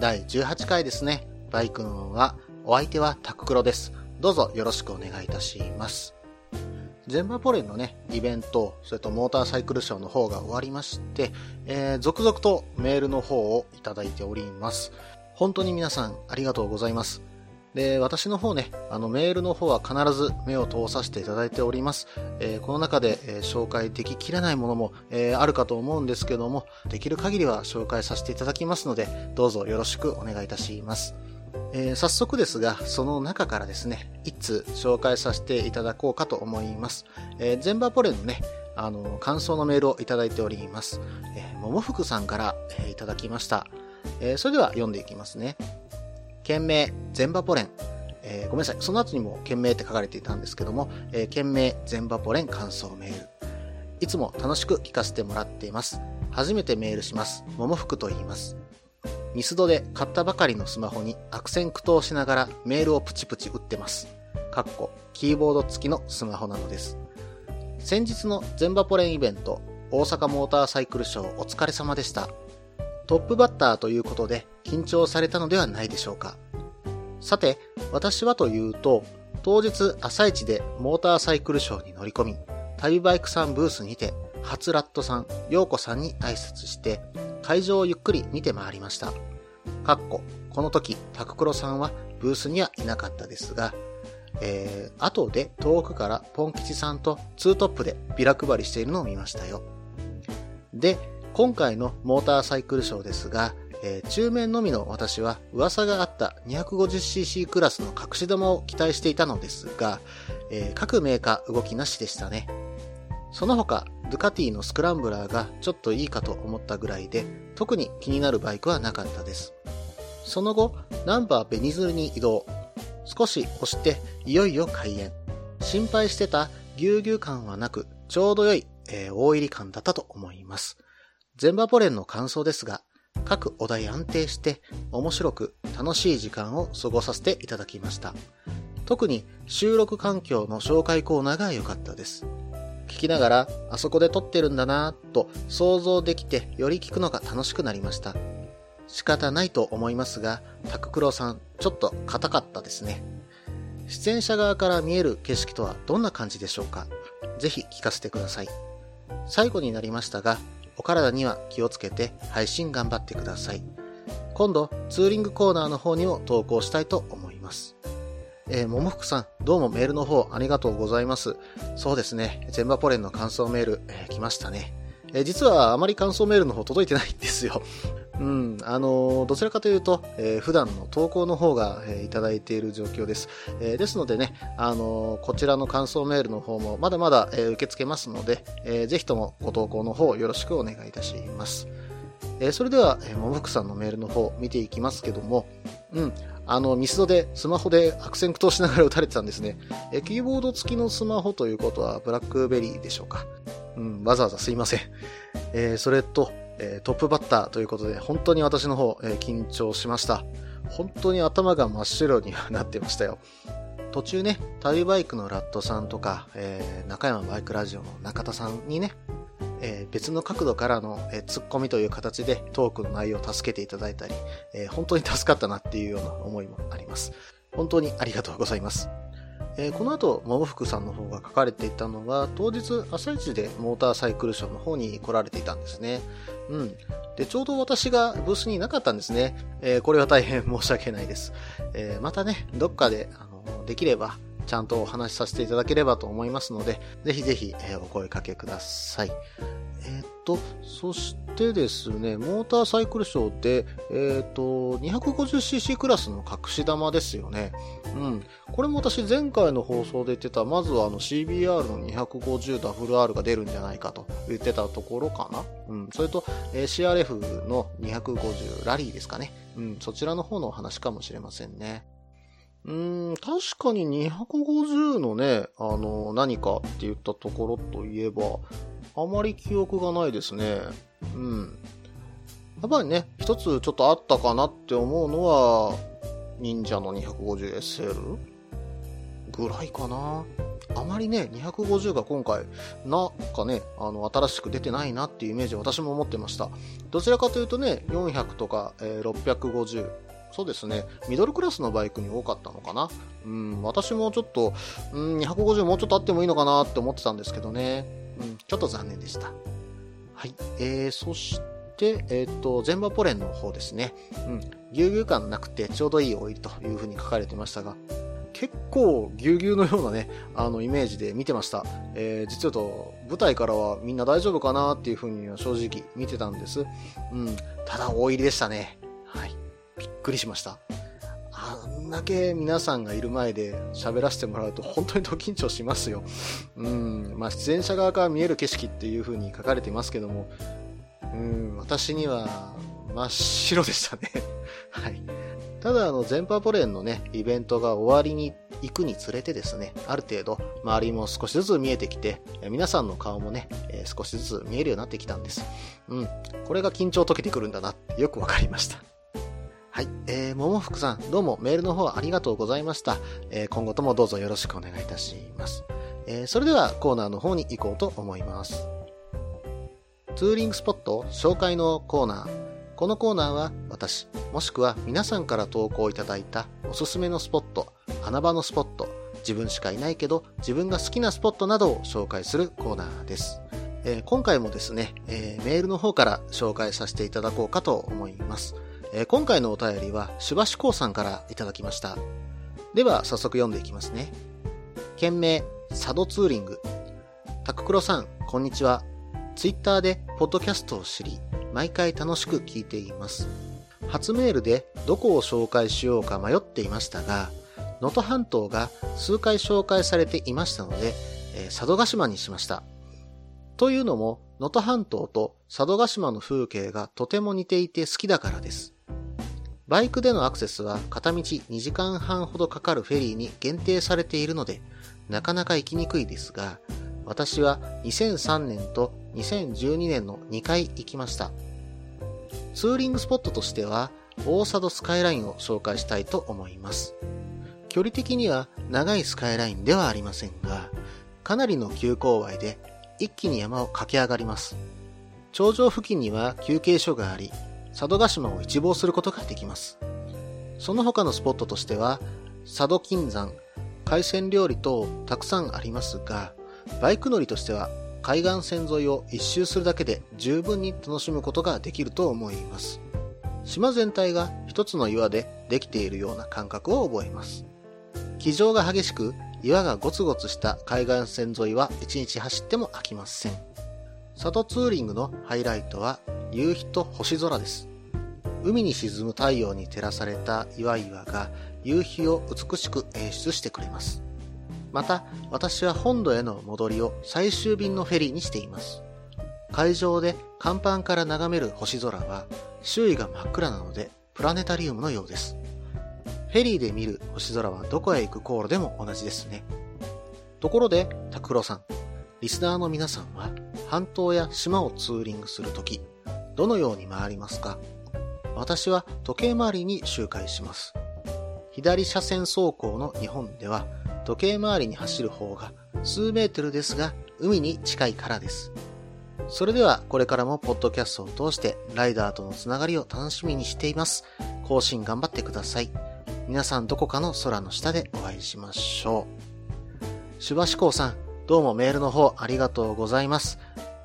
第18回ですね。バイクンは、お相手はタククロです。どうぞよろしくお願いいたします。ゼンバポレンのね、イベント、それとモーターサイクルショーの方が終わりまして、えー、続々とメールの方をいただいております。本当に皆さんありがとうございます。で、私の方ね、あのメールの方は必ず目を通させていただいております。えーこの中で、えー紹介でききれないものも、えーあるかと思うんですけども、できる限りは紹介させていただきますので、どうぞよろしくお願いいたします。えー早速ですが、その中からですね、一通紹介させていただこうかと思います。えー、ゼンバポレのね、あの、感想のメールをいただいております。えー、ももふくさんから、えーいただきました。えーそれでは読んでいきますね。件名、ゼンバポレン。えーごめんなさい。その後にも件名って書かれていたんですけども、えー件名、ゼンバポレン感想メール。いつも楽しく聞かせてもらっています。初めてメールします。ももふくと言います。ミスドで買ったばかりのスマホに悪戦苦闘しながらメールをプチプチ打ってます。かっこ、キーボード付きのスマホなのです。先日のゼンバポレンイベント、大阪モーターサイクルショーお疲れ様でした。トップバッターということで緊張されたのではないでしょうか。さて、私はというと、当日朝一でモーターサイクルショーに乗り込み、旅バイクさんブースにて、初ラットさん、陽子さんに挨拶して、会場をゆっくり見て回りました。かっこ、この時、タククロさんはブースにはいなかったですが、えー、後で遠くからポン吉さんとツートップでビラ配りしているのを見ましたよ。で、今回のモーターサイクルショーですが、えー中面のみの私は噂があった 250cc クラスの隠し玉を期待していたのですが、えー各メーカー動きなしでしたね。その他、ドゥカティのスクランブラーがちょっといいかと思ったぐらいで、特に気になるバイクはなかったです。その後、ナンバーベニズルに移動。少し押して、いよいよ開演。心配してたぎゅうぎゅう感はなく、ちょうど良い、えー大入り感だったと思います。ゼンバポレンの感想ですが、各お題安定して、面白く楽しい時間を過ごさせていただきました。特に収録環境の紹介コーナーが良かったです。聞きながら、あそこで撮ってるんだなぁと想像できて、より聞くのが楽しくなりました。仕方ないと思いますが、タククロさん、ちょっと硬かったですね。出演者側から見える景色とはどんな感じでしょうか？ぜひ聞かせてください。最後になりましたが、お体には気をつけて配信頑張ってください。今度、ツーリングコーナーの方にも投稿したいと思います。えー、ももふくさん、どうもメールの方ありがとうございます。そうですね、ゼンバポレンの感想メール、えー来ましたね。えー実はあまり感想メールの方届いてないんですよ。うん、あのどちらかというと、えー普段の投稿の方が、えーいただいている状況です。えーですのでね、あのこちらの感想メールの方もまだまだ、え受け付けますので、えーぜひともご投稿の方よろしくお願いいたします。えそれでは、えー、ももふくさんのメールの方見ていきますけども、うん、あの、ミスドでスマホで悪戦苦闘しながら打たれてたんですね。えキーボード付きのスマホということはブラックベリーでしょうか。うん、わざわざすいません。えーそれと、えートップバッターということで、本当に私の方、えー緊張しました。本当に頭が真っ白にはなってましたよ。途中ね、旅バイクのラットさんとか、えー中山バイクラジオの中田さんにね、えー別の角度からの、えーツッコミという形でトークの内容を助けていただいたり、えー本当に助かったなっていうような思いもあります。本当にありがとうございます。えーこの後、ももふくさんの方が書かれていたのは、当日朝一でモーターサイクルショーの方に来られていたんですね。うん。で、ちょうど私がブースにいなかったんですね。えーこれは大変申し訳ないです。えーまたね、どっかで、あの、できれば、ちゃんとお話しさせていただければと思いますので、ぜひぜひ、えーお声かけください。えーっと、そしてですね、モーターサイクルショーで、えっ、と、250cc クラスの隠し玉ですよね。うん。これも私前回の放送で言ってた、まずはあの CBR の 250WR が出るんじゃないかと言ってたところかな。うん。それと、え、CRF の250ラリーですかね。うん。そちらの方のお話かもしれませんね。うん、確かに250のね、あの、何かって言ったところといえば、あまり記憶がないですね。うん。やっぱりね、一つちょっとあったかなって思うのは、忍者の 250SL? ぐらいかな。あまりね、250が今回、なんかね、あの、新しく出てないなっていうイメージを私も持ってました。どちらかというとね、400とか、えー、650、そうですね、ミドルクラスのバイクに多かったのかな。うん、私もちょっと、うん、250もうちょっとあってもいいのかなって思ってたんですけどね。うん、ちょっと残念でした。はい。えー、そして、えっ、ー、と、全場ポレンの方ですね。うん、ぎゅうぎゅう感なくてちょうどいいオイルという風に書かれてましたが、結構ぎゅうぎゅうのようなね、あのイメージで見てました。えー、実はと、舞台からはみんな大丈夫かなっていう風には正直見てたんです。うん、ただ大入りでしたね。びっくりしました。あんだけ皆さんがいる前で喋らせてもらうと本当にド緊張しますよ。うん、まあ出演者側から見える景色っていう風に書かれてますけども、うん、私には真っ白でしたね。はい。ただ、あの、全パポレンのね、イベントが終わりに行くにつれてですね、ある程度、周りも少しずつ見えてきて、皆さんの顔もね、えー、少しずつ見えるようになってきたんです。うん。これが緊張解けてくるんだなよくわかりました。はい。えー、ももふくさん、どうもメールの方ありがとうございました。えー、今後ともどうぞよろしくお願いいたします。えー、それではコーナーの方に行こうと思います。ツーリングスポット紹介のコーナー。このコーナーは私、もしくは皆さんから投稿いただいたおすすめのスポット、穴場のスポット、自分しかいないけど自分が好きなスポットなどを紹介するコーナーです。えー、今回もですね、えー、メールの方から紹介させていただこうかと思います。え、今回のお便りは、しばしこうさんからいただきました。では、早速読んでいきますね。件名、佐渡ツーリング。タククロさん、こんにちは。ツイッターでポッドキャストを知り、毎回楽しく聞いています。初メールでどこを紹介しようか迷っていましたが、能登半島が数回紹介されていましたので、えー、佐渡島にしました。というのも、能登半島と佐渡島の風景がとても似ていて好きだからです。バイクでのアクセスは片道2時間半ほどかかるフェリーに限定されているので、なかなか行きにくいですが、私は2003年と2012年の2回行きました。ツーリングスポットとしては、大佐渡スカイラインを紹介したいと思います。距離的には長いスカイラインではありませんが、かなりの急勾配で一気に山を駆け上がります。頂上付近には休憩所があり、佐渡島を一望することができます。その他のスポットとしては、佐渡金山、海鮮料理等たくさんありますが、バイク乗りとしては海岸線沿いを一周するだけで十分に楽しむことができると思います。島全体が一つの岩でできているような感覚を覚えます。気丈が激しく、岩がゴツゴツした海岸線沿いは一日走っても飽きません。佐渡ツーリングのハイライトは夕日と星空です。海に沈む太陽に照らされた岩々が夕日を美しく演出してくれます。また、私は本土への戻りを最終便のフェリーにしています。海上で甲板から眺める星空は周囲が真っ暗なのでプラネタリウムのようです。フェリーで見る星空はどこへ行く航路でも同じですね。ところで、拓郎さん、リスナーの皆さんは半島や島をツーリングするとき、どのように回りますか？私は時計回りに周回します。左車線走行の日本では時計回りに走る方が数メートルですが海に近いからです。それではこれからもポッドキャストを通してライダーとのつながりを楽しみにしています。更新頑張ってください。皆さんどこかの空の下でお会いしましょう。シュバシコウさん、どうもメールの方ありがとうございます。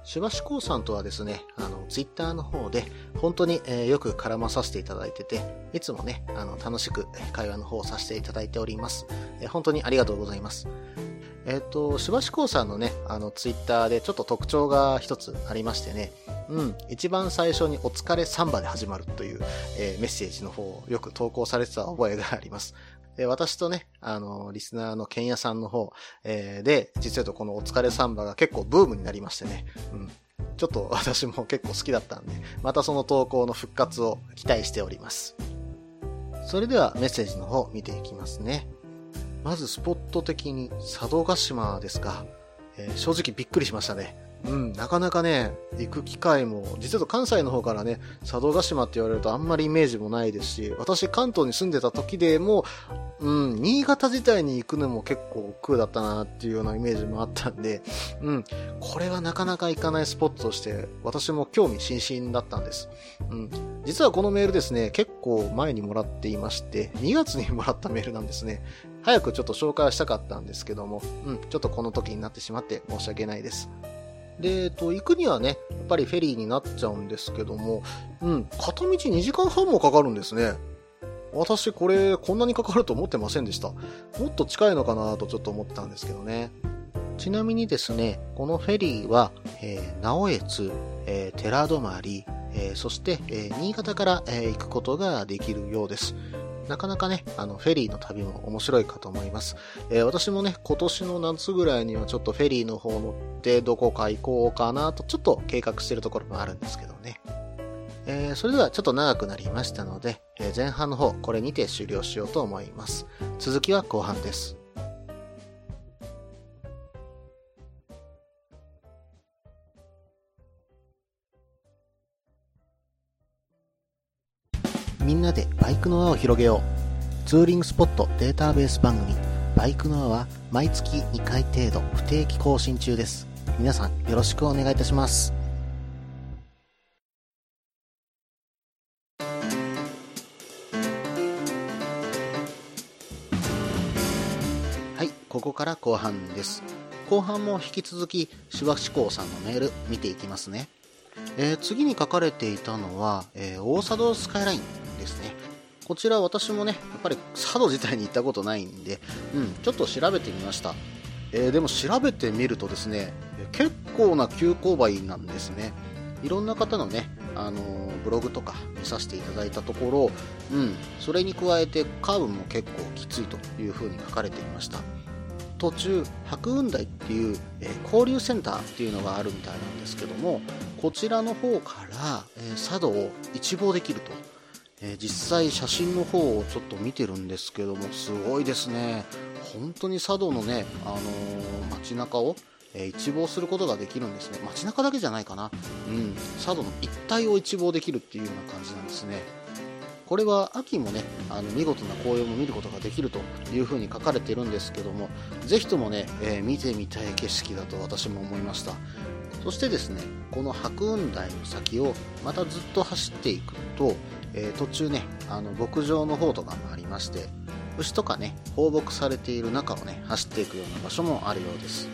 シュバシコウさんとはですね、あの、ツイッターの方で、本当に、えー、よく絡まさせていただいてて、いつもね、あの、楽しく会話の方をさせていただいております。えー、本当にありがとうございます。えっ、と、しばしこうさんのね、あの、ツイッターでちょっと特徴が一つありましてね、うん、一番最初にお疲れサンバで始まるという、えー、メッセージの方をよく投稿されてた覚えがあります。で、私とね、あの、リスナーのケンヤさんの方、えー、で、実はこのお疲れサンバが結構ブームになりましてね、うん。ちょっと 私も結構好きだったんで、またその投稿の復活を期待しております。それではメッセージの方見ていきますね。まずスポット的に佐渡島ですか。えー、正直びっくりしましたね。うん、なかなかね、行く機会も、実は関西の方からね、佐渡島って言われるとあんまりイメージもないですし、私関東に住んでた時でも、うん、新潟自体に行くのも結構億劫だったなっていうようなイメージもあったんで、うん、これはなかなか行かないスポットとして、私も興味津々だったんです。うん、実はこのメールですね、結構前にもらっていまして、2月にもらったメールなんですね。早くちょっと紹介したかったんですけども、うん、ちょっとこの時になってしまって申し訳ないです。で、えっと、行くにはね、やっぱりフェリーになっちゃうんですけども、うん、片道2時間半もかかるんですね。私これこんなにかかると思ってませんでした。もっと近いのかなとちょっと思ってたんですけどね。ちなみにですね、このフェリーは、えー、直江津、えー、寺泊、えー、そして、えー、新潟から、えー、行くことができるようです。なかなかね、あの、フェリーの旅も面白いかと思います。えー、私もね、今年の夏ぐらいにはちょっとフェリーの方乗ってどこか行こうかなとちょっと計画してるところもあるんですけどね。えー、それではちょっと長くなりましたので、えー、前半の方、これにて終了しようと思います。続きは後半です。みんなでバイクの輪を広げよう。ツーリングスポットデータベース番組、バイクの輪は毎月2回程度不定期更新中です。皆さんよろしくお願いいたします。はい、ここから後半です。後半も引き続き、手話志向さんのメール見ていきますね。えー、次に書かれていたのは、えー、大佐渡スカイラインですね。こちら私もね、やっぱり佐渡自体に行ったことないんで、うん、ちょっと調べてみました。えー、でも調べてみるとですね、結構な急勾配なんですね。いろんな方のね、あのー、ブログとか見させていただいたところ、うん、それに加えてカーブも結構きついというふうに書かれていました。途中白雲台っていう、えー、交流センターっていうのがあるみたいなんですけどもこちらの方から、え、佐渡を一望できると、え、実際写真の方をちょっと見てるんですけどもすごいですね。本当に佐渡のね、あの街中をえ一望することができるんですね。街中だけじゃないかな、うん、佐渡の一帯を一望できるっていうような感じなんですね。これは秋もねあの見事な紅葉も見ることができるというふうに書かれてるんですけどもぜひともね、えー、見てみたい景色だと私も思いました。そしてですねこの白雲台の先をまたずっと走っていくと、えー、途中ねあの牧場の方とかもありまして牛とかね放牧されている中をね走っていくような場所もあるようです。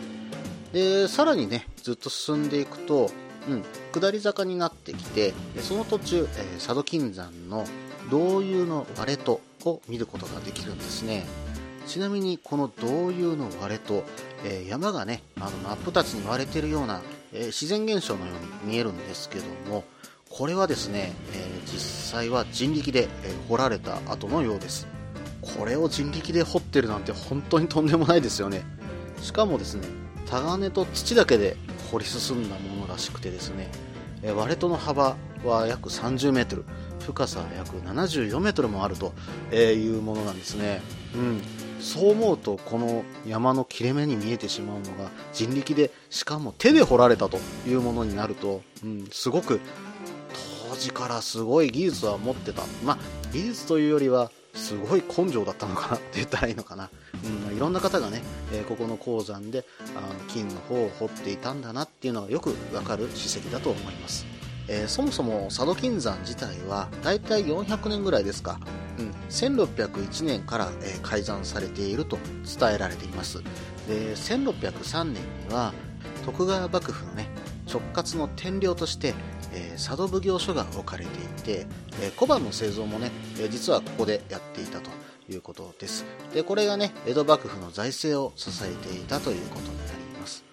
でさらにねずっと進んでいくとうん、下り坂になってきてその途中、えー、佐渡金山の銅遊の割れとを見ることができるんですね。ちなみにこの銅遊の割れと、えー、山がねあの真っ二つに割れてるような、えー、自然現象のように見えるんですけどもこれはですね、えー、実際は人力で、え掘られた後のようです。これを人力で掘ってるなんて本当にとんでもないですよね。しかもですねタガネと土だけで掘り進んだものらしくてですね、え割れとの幅は約30メートル深さ約74メートルもあるというものなんですね。うん、そう思うとこの山の切れ目に見えてしまうのが人力でしかも手で掘られたというものになると、うん、すごく時からすごい技術は持ってた、まあ、技術というよりはすごい根性だったのかなって言ったらいいのかな、うん、いろんな方がね、えー、ここの鉱山であの金の方を掘っていたんだなっていうのがよくわかる史跡だと思います。えー、そもそも佐渡金山自体はだいたい400年ぐらいですか、うん、1601年から、えー、開山されていると伝えられています。で1603年には徳川幕府のね直轄の天領として、え、佐渡奉行所が置かれていて、え、小判の製造もね、え、実はここでやっていたということです。で、これがね、江戸幕府の財政を支えていたということになります。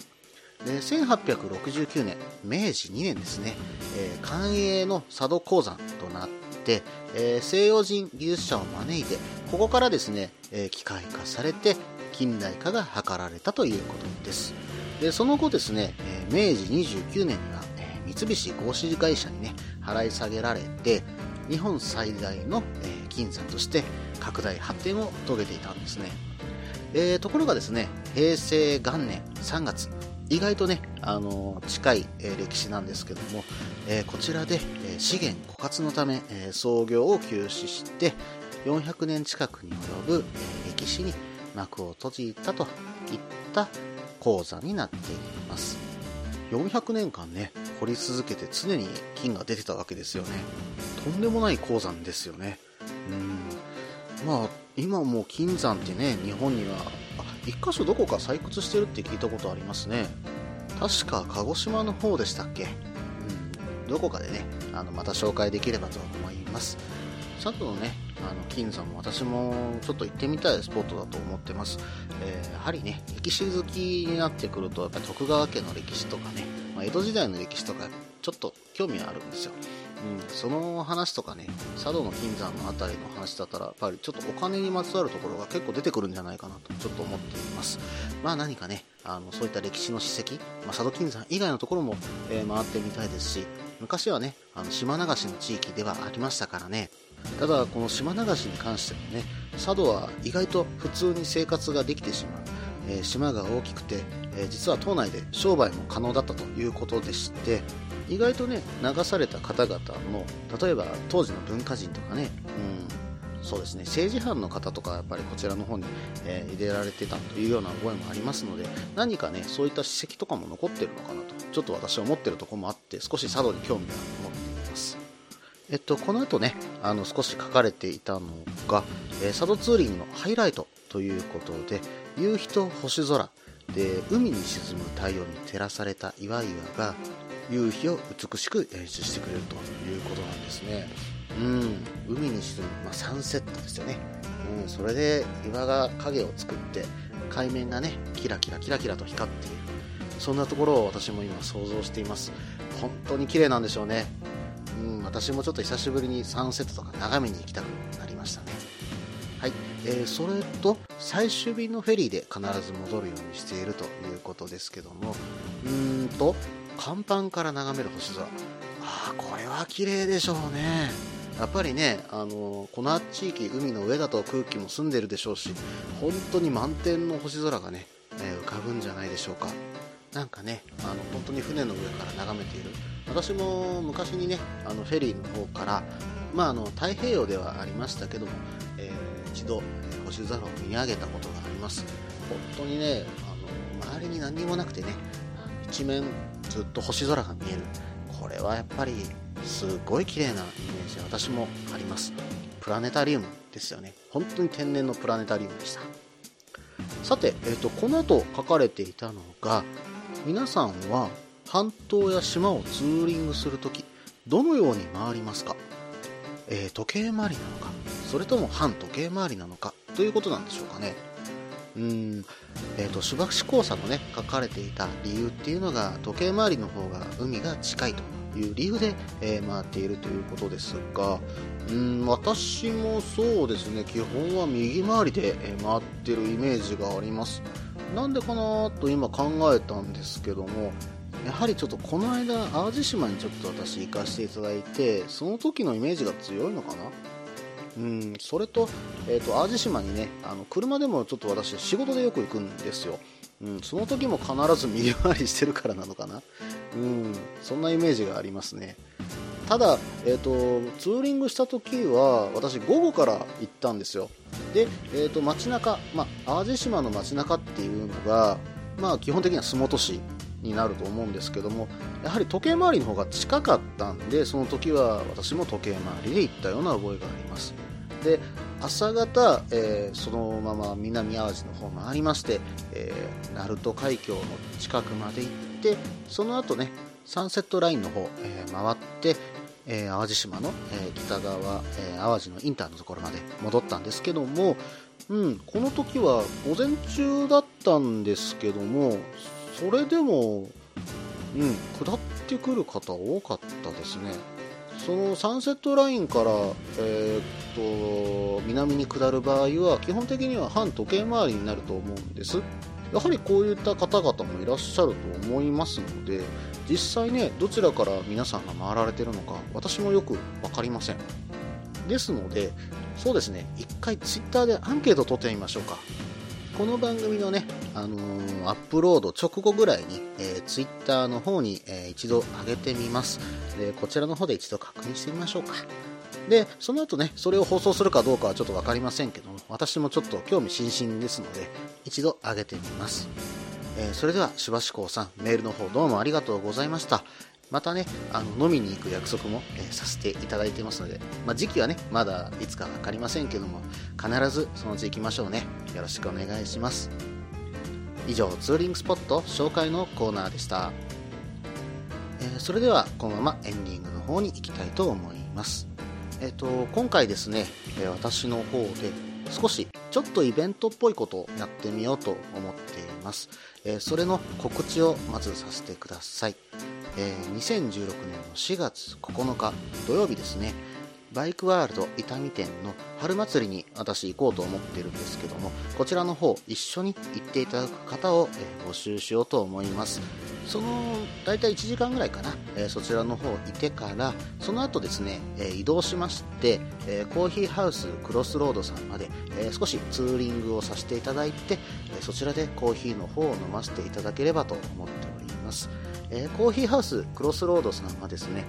で、1869年、明治2年ですね、えー、官営の佐渡鉱山となって、え、西洋人技術者を招いて、ここからですね、え、機械化されて、近代化が図られたということです。で、その後ですね、え明治29年には、三菱合資会社にね、払い下げられて、日本最大の、え金山として拡大発展を遂げていたんですね。えー、ところがですね、平成元年3月、意外とね、あの近い、え歴史なんですけども、えこちらで、え資源枯渇のため、え創業を休止して400年近くに及ぶ、え歴史に幕を閉じたといった鉱山になっています400年間ね掘り続けて常に金が出てたわけですよね。とんでもない鉱山ですよね。うん。まあ今もう金山ってね日本にはあ1箇所どこか採掘してるって聞いたことありますね。確か鹿児島の方でしたっけ？うん。どこかでねあのまた紹介できればと思います。佐渡のねあの金山も私もちょっと行ってみたいスポットだと思ってます、ー、やはりね歴史好きになってくるとやっぱ徳川家の歴史とかね、まあ、江戸時代の歴史とかちょっと興味あるんですよ。うん、その話とかね佐渡の金山の辺りの話だったらやっぱりちょっとお金にまつわるところが結構出てくるんじゃないかなとちょっと思っています。まあ何かねあのそういった歴史の史跡、まあ、佐渡金山以外のところも、えー、回ってみたいですし昔はねあの島流しの地域ではありましたからねただこの島流しに関してもね佐渡は意外と普通に生活ができてしまう、えー、島が大きくて、えー、実は島内で商売も可能だったということでして意外とね流された方々の例えば当時の文化人とかね、うん、そうですね政治犯の方とかやっぱりこちらの方に、えー、入れられてたというような覚えもありますので何かねそういった史跡とかも残ってるのかなとちょっと私は思ってるところもあって少し佐渡に興味が持ってえっと、この後ね、あの、少し書かれていたのが、えー、佐渡ツーリングのハイライトということで、夕日と星空で、海に沈む太陽に照らされた岩々が、夕日を美しく演出してくれるということなんですね。うん、海に沈む、まあ、サンセットですよね。うん、それで岩が影を作って、海面がね、キラキラキラキラと光っている。そんなところを私も今想像しています。本当に綺麗なんでしょうね。私もちょっと久しぶりにサンセットとか眺めに行きたくなりましたね。はい、えー、それと最終便のフェリーで必ず戻るようにしているということですけども、うーんと、甲板から眺める星空。ああ、これは綺麗でしょうね。やっぱりね、あのこの地域、海の上だと空気も澄んでるでしょうし、本当に満天の星空がね、え、浮かぶんじゃないでしょうか。なんかね、あの本当に船の上から眺めている。私も昔にねあのフェリーの方から、まあ、あの太平洋ではありましたけども、えー、一度、え、星空を見上げたことがあります。本当にねあの周りに何にもなくてね一面ずっと星空が見える。これはやっぱりすごい綺麗なイメージ私もあります。プラネタリウムですよね。本当に天然のプラネタリウムでした。さて、えーと、とこの後書かれていたのが皆さんは半島や島をツーリングするとき、どのように回りますか、えー、時計回りなのか、それとも反時計回りなのか？ということなんでしょうかね。うん、えっ、ー、と、手話講座のね、書かれていた理由っていうのが、時計回りの方が海が近いという理由で、えー、回っているということですが、うん、私もそうですね、基本は右回りで回ってるイメージがあります。なんでかなと今考えたんですけども、やはりちょっとこの間淡路島にちょっと私行かせていただいてその時のイメージが強いのかな？うんそれと,、えーと、淡路島にねあの車でもちょっと私仕事でよく行くんですよ、うん、その時も必ず右回りしてるからなのかな？うんそんなイメージがありますね。ただ、えーと、ツーリングした時は私午後から行ったんですよ。で、えーと街中、まあ、淡路島の街中っていうのが、まあ、基本的には洲本市になると思うんですけどもやはり時計回りの方が近かったんでその時は私も時計回りで行ったような覚えがあります。で朝方、えー、そのまま南淡路の方回りまして、えー、鳴門海峡の近くまで行ってその後ねサンセットラインの方、えー、回って、えー、淡路島の、えー、北側、え、淡路のインターのところまで戻ったんですけども、うん、この時は午前中だったんですけども、それでも、うん、下ってくる方多かったですね。そのサンセットラインから、えー、っと南に下る場合は基本的には反時計回りになると思うんですやはりこういった方々もいらっしゃると思いますので実際ねどちらから皆さんが回られてるのか私もよく分かりません。ですのでそうですね一回 Twitter でアンケート取ってみましょうか。この番組のね、あのー、アップロード直後ぐらいに、えー、Twitter の方に、えー、一度上げてみます。でこちらの方で一度確認してみましょうか。でその後ねそれを放送するかどうかはちょっと分かりませんけども私もちょっと興味津々ですので一度上げてみますえー、それでは、しばしこうさん、メールの方どうもありがとうございました。またね、あの飲みに行く約束も、えー、させていただいてますので、まあ、時期はね、まだいつか分かりませんけども、必ずそのうち行きましょうね。よろしくお願いします。以上、ツーリングスポット紹介のコーナーでした。えー、それでは、このままエンディングの方に行きたいと思います。えっ、と、今回ですね、え私の方で少しちょっとイベントっぽいことをやってみようと思っています。え、それの告知をまずさせてください。え、2016年の4月9日土曜日ですね、バイクワールド伊丹店の春祭りに私行こうと思ってるんですけども、こちらの方一緒に行っていただく方を、募集しようと思います。その大体1時間ぐらいかな、えー、そちらの方いてからその後ですね、えー、移動しまして、えー、コーヒーハウスクロスロードさんまで、え少しツーリングをさせていただいて、えそちらでコーヒーの方を飲ませていただければと思っております、えコーヒーハウスクロスロードさんはですね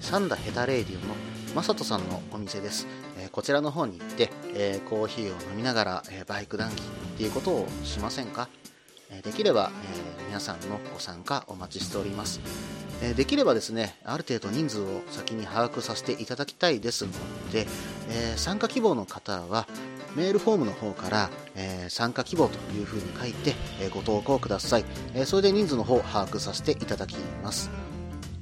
サンダヘタレイディオのマサトさんのお店です、えこちらの方に行って、えコーヒーを飲みながら、えバイク談義っていうことをしませんか？できれば、え、皆さんのご参加お待ちしております。えできればですね、ある程度人数を先に把握させていただきたいですので、え、参加希望の方は、メールフォームの方から、え、参加希望というふうに書いて、えご投稿ください、えそれで人数の方を把握させていただきます。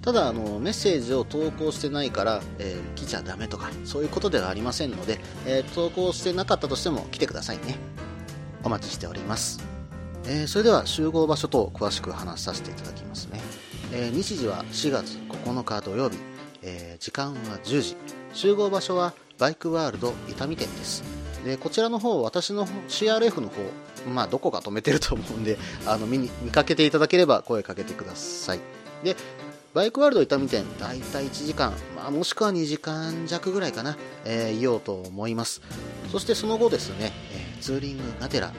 ただあの、メッセージを投稿してないから、えー、来ちゃダメとか、そういうことではありませんので、えー、投稿してなかったとしても来てくださいね。お待ちしております。えー、それでは集合場所等詳しく話させていただきますね、えー、日時は4月9日土曜日、えー、時間は10時。集合場所はバイクワールド伊丹店です。でこちらの方私の CRF の方まあどこか止めてると思うんであの見に見かけていただければ声かけてください。でバイクワールド伊丹店だいたい1時間、まあ、もしくは2時間弱ぐらいかな、えー、いようと思います。そしてその後ですね、え、ツーリングがてら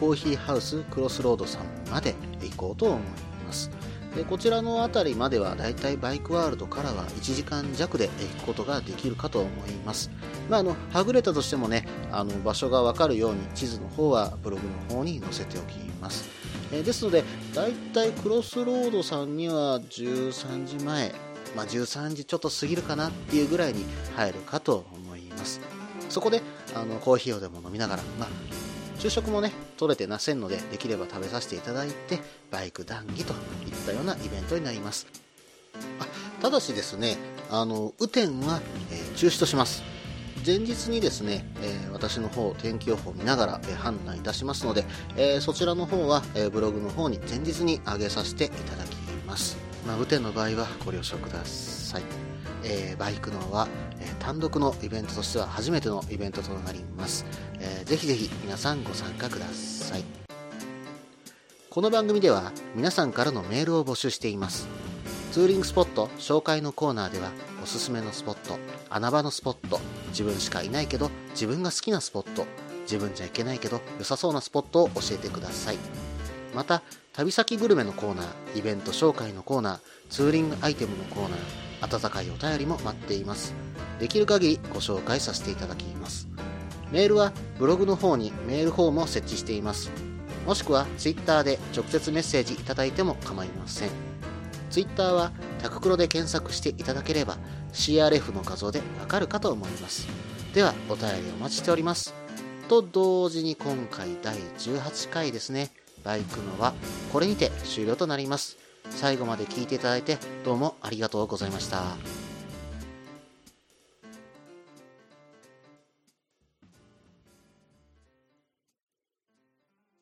コーヒーハウスクロスロードさんまで行こうと思います。でこちらの辺りまではだいたいバイクワールドからは1時間弱で行くことができるかと思います、まあ、あのはぐれたとしてもねあの場所がわかるように地図の方はブログの方に載せておきます。えですのでだいたいクロスロードさんには13時前、まあ、13時ちょっと過ぎるかなっていうぐらいに入るかと思います。そこであのコーヒーをでも飲みながら、まあ、昼食もね取れてませんのでできれば食べさせていただいてバイク談義といったようなイベントになります。あただしですねあの雨天は、えー、中止とします。前日にですね、えー、私の方天気予報を見ながら、えー、判断いたしますので、えそちらの方は、えブログの方に前日に上げさせていただきます、まあ、雨天の場合はご了承ください、えバイクのは、単独のイベントとしては初めてのイベントとなります、えー、ぜひぜひ皆さんご参加ください。この番組では皆さんからのメールを募集しています。ツーリングスポット紹介のコーナーではおすすめのスポット穴場のスポット自分しかいないけど自分が好きなスポット自分じゃいけないけど良さそうなスポットを教えてください。また旅先グルメのコーナーイベント紹介のコーナーツーリングアイテムのコーナー温かいお便りも待っていますできる限りご紹介させていただきますメールはブログの方にメールフォームを設置しています。もしくは Twitter で直接メッセージいただいても構いません。Twitter はタククロで検索していただければ CRF の画像でわかるかと思います。ではお便りお待ちしております。と同時に今回第18回ですね、バイクのはこれにて終了となります。最後まで聞いていただいてどうもありがとうございました。